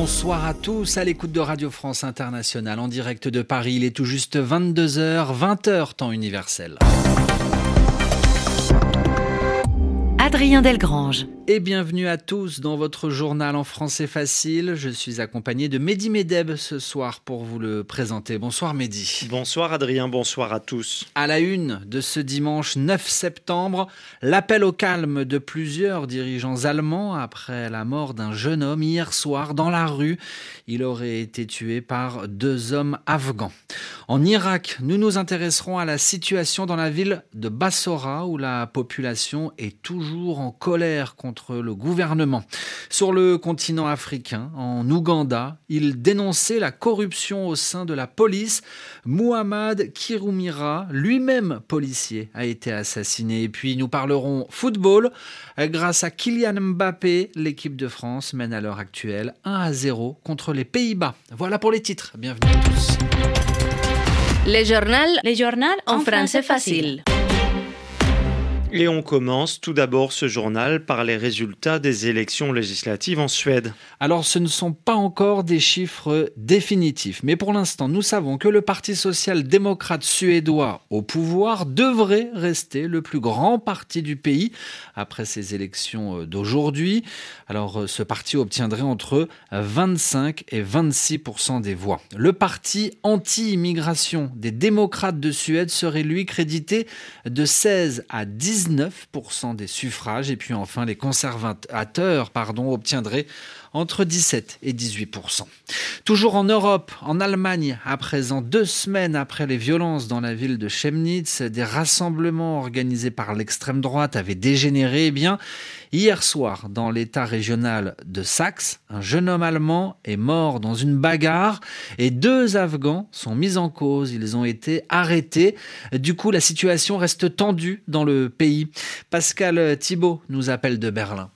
Bonsoir à tous à l'écoute de Radio France Internationale en direct de Paris. Il est tout juste 22h, 20h temps universel. Adrien Delgrange. Et bienvenue à tous dans votre journal en français facile. Je suis accompagné de Mehdi Medeb ce soir pour vous le présenter. Bonsoir Mehdi. Bonsoir Adrien, bonsoir à tous. À la une de ce dimanche 9 septembre, l'appel au calme de plusieurs dirigeants allemands après la mort d'un jeune homme hier soir dans la rue. Il aurait été tué par deux hommes afghans. En Irak, nous nous intéresserons à la situation dans la ville de Bassora où la population est toujours en colère contre le gouvernement. Sur le continent africain, en Ouganda, il dénonçait la corruption au sein de la police. Muhammad Kirumira, lui-même policier, a été assassiné. Et puis nous parlerons football. Grâce à Kylian Mbappé, l'équipe de France mène à l'heure actuelle 1 à 0 contre les Pays-Bas. Voilà pour les titres. Bienvenue à tous. Les journaux, les journaux en français facile. Et on commence tout d'abord ce journal par les résultats des élections législatives en Suède. Alors ce ne sont pas encore des chiffres définitifs, mais pour l'instant nous savons que le Parti social-démocrate suédois au pouvoir devrait rester le plus grand parti du pays après ces élections d'aujourd'hui. Alors ce parti obtiendrait entre 25 et 26 des voix. Le parti anti-immigration des démocrates de Suède serait lui crédité de 16 à 10 19% des suffrages. Et puis enfin, les conservateurs pardon, obtiendraient entre 17 et 18% Toujours en Europe, en Allemagne, à présent deux semaines après les violences dans la ville de Chemnitz, des rassemblements organisés par l'extrême droite avaient dégénéré. Eh bien, hier soir, dans l'État régional de Saxe, un jeune homme allemand est mort dans une bagarre et deux Afghans sont mis en cause. Ils ont été arrêtés. Du coup, la situation reste tendue dans le pays. Pascal Thibault nous appelle de Berlin.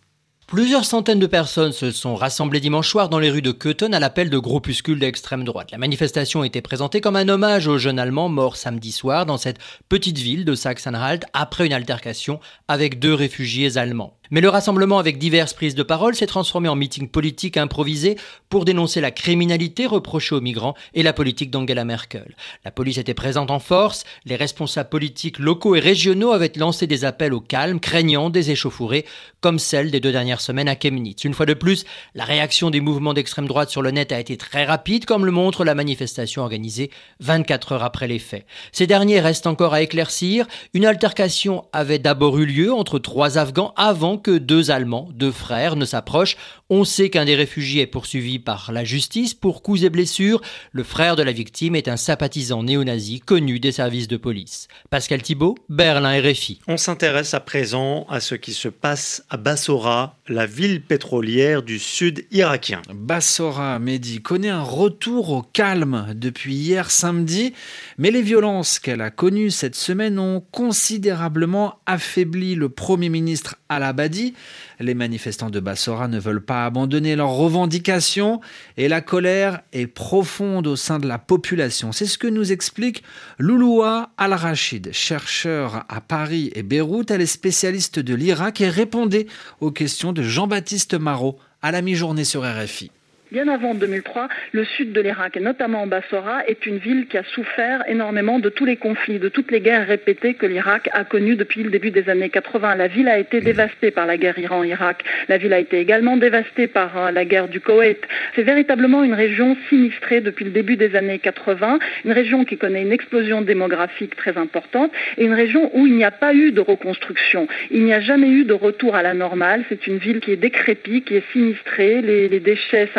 Plusieurs centaines de personnes se sont rassemblées dimanche soir dans les rues de Köthen à l'appel de groupuscules d'extrême droite. La manifestation était présentée comme un hommage aux jeunes Allemands morts samedi soir dans cette petite ville de Sachsen-Anhalt après une altercation avec deux réfugiés allemands. Mais le rassemblement avec diverses prises de parole s'est transformé en meeting politique improvisé pour dénoncer la criminalité reprochée aux migrants et la politique d'Angela Merkel. La police était présente en force, les responsables politiques locaux et régionaux avaient lancé des appels au calme, craignant des échauffourées comme celle des deux dernières semaines à Chemnitz. Une fois de plus, la réaction des mouvements d'extrême droite sur le net a été très rapide, comme le montre la manifestation organisée 24 heures après les faits. Ces derniers restent encore à éclaircir. Une altercation avait d'abord eu lieu entre trois Afghans avant que deux Allemands, deux frères, ne s'approchent. On sait qu'un des réfugiés est poursuivi par la justice pour coups et blessures. Le frère de la victime est un sympathisant néo-nazi connu des services de police. Pascal Thibault, Berlin RFI. On s'intéresse à présent à ce qui se passe à Bassora, la ville pétrolière du sud irakien. Bassora, Mehdi, connaît un retour au calme depuis hier samedi, mais les violences qu'elle a connues cette semaine ont considérablement affaibli le Premier ministre Al-Abadi. Les manifestants de Bassora ne veulent pas abandonner leurs revendications et la colère est profonde au sein de la population. C'est ce que nous explique Louloua Al-Rachid, chercheur à Paris et Beyrouth. Elle est spécialiste de l'Irak et répondait aux questions de Jean-Baptiste Marot à la mi-journée sur RFI. Bien avant 2003, le sud de l'Irak, et notamment Bassora, est une ville qui a souffert énormément de tous les conflits, de toutes les guerres répétées que l'Irak a connues depuis le début des années 80. La ville a été dévastée par la guerre Iran-Irak. La ville a été également dévastée par euh, la guerre du Koweït. C'est véritablement une région sinistrée depuis le début des années 80, une région qui connaît une explosion démographique très importante et une région où il n'y a pas eu de reconstruction. Il n'y a jamais eu de retour à la normale. C'est une ville qui est décrépite, qui est sinistrée. Les, déchets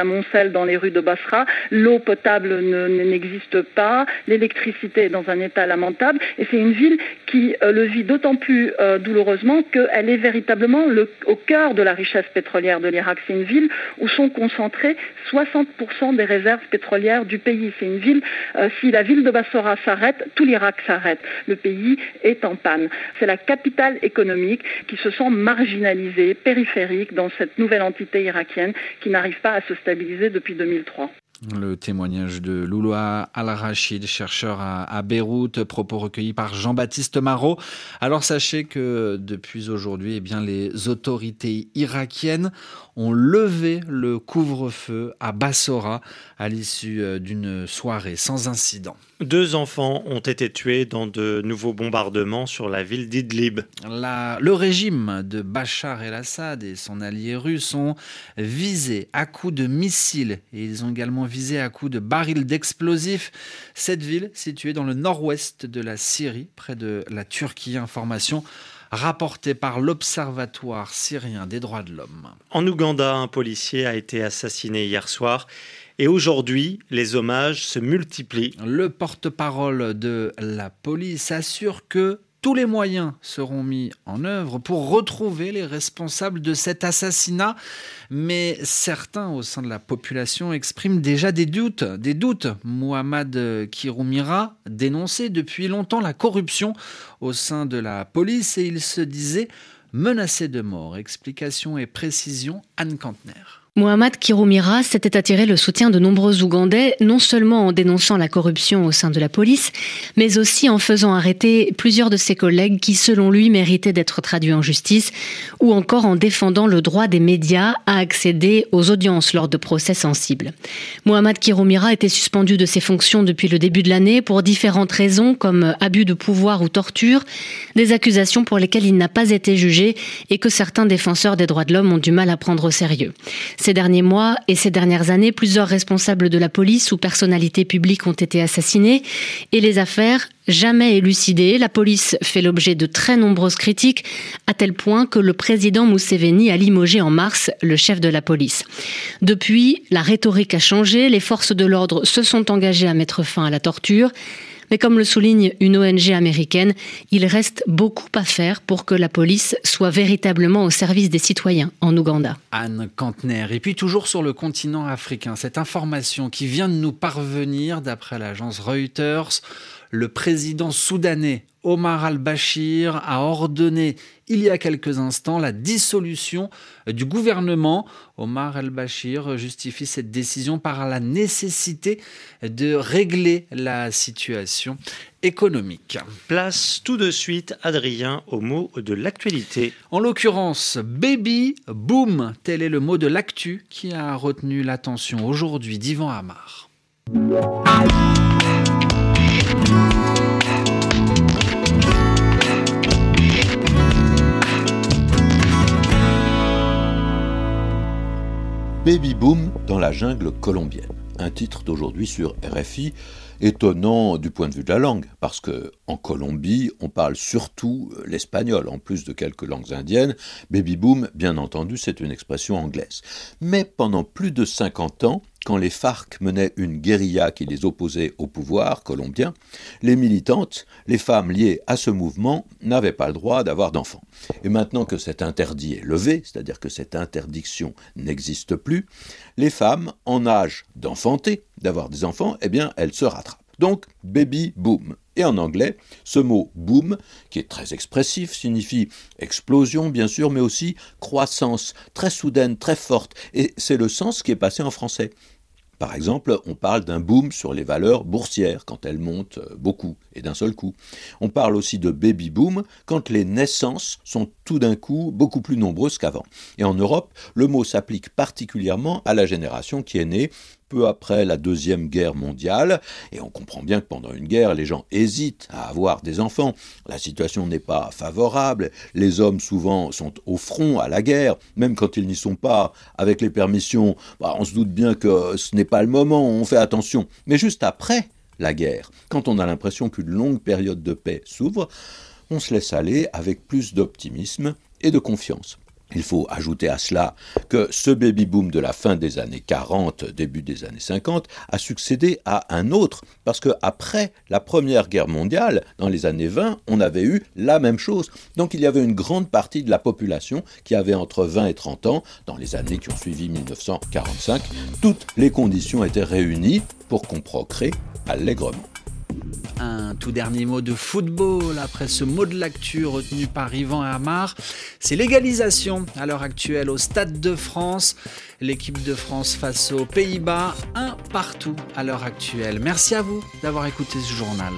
dans les rues de Basra, l'eau potable n'existe pas, l'électricité est dans un état lamentable, et c'est une ville qui euh, le vit d'autant plus euh, douloureusement qu'elle est véritablement au cœur de la richesse pétrolière de l'Irak. C'est une ville où sont concentrées 60% des réserves pétrolières du pays. C'est une ville, euh, si la ville de Bassora s'arrête, tout l'Irak s'arrête. Le pays est en panne. C'est la capitale économique qui se sent marginalisée, périphérique dans cette nouvelle entité irakienne qui n'arrive pas à se stabiliser depuis 2003. Le témoignage de Louloua Al-Rachid, chercheur à, Beyrouth, propos recueillis par Jean-Baptiste Marot. Alors sachez que depuis aujourd'hui, eh bien, les autorités irakiennes ont levé le couvre-feu à Bassora à l'issue euh, d'une soirée sans incident. Deux enfants ont été tués dans de nouveaux bombardements sur la ville d'Idlib. le régime de Bachar el-Assad et son allié russe ont visé à coups de missiles et ils ont également visé à coups de barils d'explosifs cette ville située dans le nord-ouest de la Syrie, près de la Turquie. Information rapportée par l'Observatoire syrien des droits de l'homme. En Ouganda, un policier a été assassiné hier soir. Et aujourd'hui, les hommages se multiplient. Le porte-parole de la police assure que tous les moyens seront mis en œuvre pour retrouver les responsables de cet assassinat, mais certains au sein de la population expriment déjà des doutes. Des doutes. Mohamed Kiroumira dénonçait depuis longtemps la corruption au sein de la police et il se disait menacé de mort. Explication et précision, Anne Kantner. Mohamed Kirumira s'était attiré le soutien de nombreux Ougandais, non seulement en dénonçant la corruption au sein de la police, mais aussi en faisant arrêter plusieurs de ses collègues qui, selon lui, méritaient d'être traduits en justice, ou encore en défendant le droit des médias à accéder aux audiences lors de procès sensibles. Mohamed Kirumira était suspendu de ses fonctions depuis le début de l'année pour différentes raisons comme abus de pouvoir ou torture, des accusations pour lesquelles il n'a pas été jugé et que certains défenseurs des droits de l'homme ont du mal à prendre au sérieux. Ces derniers mois et ces dernières années, plusieurs responsables de la police ou personnalités publiques ont été assassinés et les affaires jamais élucidées. La police fait l'objet de très nombreuses critiques, à tel point que le président Mousseveni a limogé en mars le chef de la police. Depuis, la rhétorique a changé, les forces de l'ordre se sont engagées à mettre fin à la torture. Mais comme le souligne une ONG américaine, il reste beaucoup à faire pour que la police soit véritablement au service des citoyens en Ouganda. Anne Kantner. Et puis toujours sur le continent africain, cette information qui vient de nous parvenir d'après l'agence Reuters, le président soudanais Omar al-Bashir a ordonné il y a quelques instants la dissolution du gouvernement. Omar al-Bashir justifie cette décision par la nécessité de régler la situation économique. Place tout de suite, Adrien, au mot de l'actualité. En l'occurrence, baby boom, tel est le mot de l'actu qui a retenu l'attention aujourd'hui d'Ivan Amar. Baby Boom dans la jungle colombienne. Un titre d'aujourd'hui sur RFI, étonnant du point de vue de la langue, parce que en Colombie, on parle surtout l'espagnol, en plus de quelques langues indiennes. Baby boom, bien entendu, c'est une expression anglaise. Mais pendant plus de 50 ans, quand les FARC menaient une guérilla qui les opposait au pouvoir colombien, les militantes, les femmes liées à ce mouvement, n'avaient pas le droit d'avoir d'enfants. Et maintenant que cet interdit est levé, c'est-à-dire que cette interdiction n'existe plus, les femmes en âge d'enfanter, d'avoir des enfants, eh bien, elles se rattrapent. Donc, baby boom. Et en anglais, ce mot boom, qui est très expressif, signifie explosion, bien sûr, mais aussi croissance, très soudaine, très forte. Et c'est le sens qui est passé en français. Par exemple, on parle d'un boom sur les valeurs boursières quand elles montent euh, beaucoup et d'un seul coup. On parle aussi de baby boom quand les naissances sont tout d'un coup beaucoup plus nombreuses qu'avant. Et en Europe, le mot s'applique particulièrement à la génération qui est née peu après la Deuxième Guerre mondiale, et on comprend bien que pendant une guerre, les gens hésitent à avoir des enfants. La situation n'est pas favorable, les hommes souvent sont au front à la guerre, même quand ils n'y sont pas, avec les permissions, bah, on se doute bien que ce n'est pas le moment, on fait attention. Mais juste après la guerre, quand on a l'impression qu'une longue période de paix s'ouvre, on se laisse aller avec plus d'optimisme et de confiance. Il faut ajouter à cela que ce baby-boom de la fin des années 40, début des années 50, a succédé à un autre, parce que après la Première Guerre mondiale, dans les années 20, on avait eu la même chose. Donc il y avait une grande partie de la population qui avait entre 20 et 30 ans, dans les années qui ont suivi 1945, toutes les conditions étaient réunies pour qu'on procrée allègrement. Un tout dernier mot de football après ce mot de l'actu retenu par Yvan Amar. C'est l'égalisation à l'heure actuelle au Stade de France. L'équipe de France face aux Pays-Bas, un partout à l'heure actuelle. Merci à vous d'avoir écouté ce journal.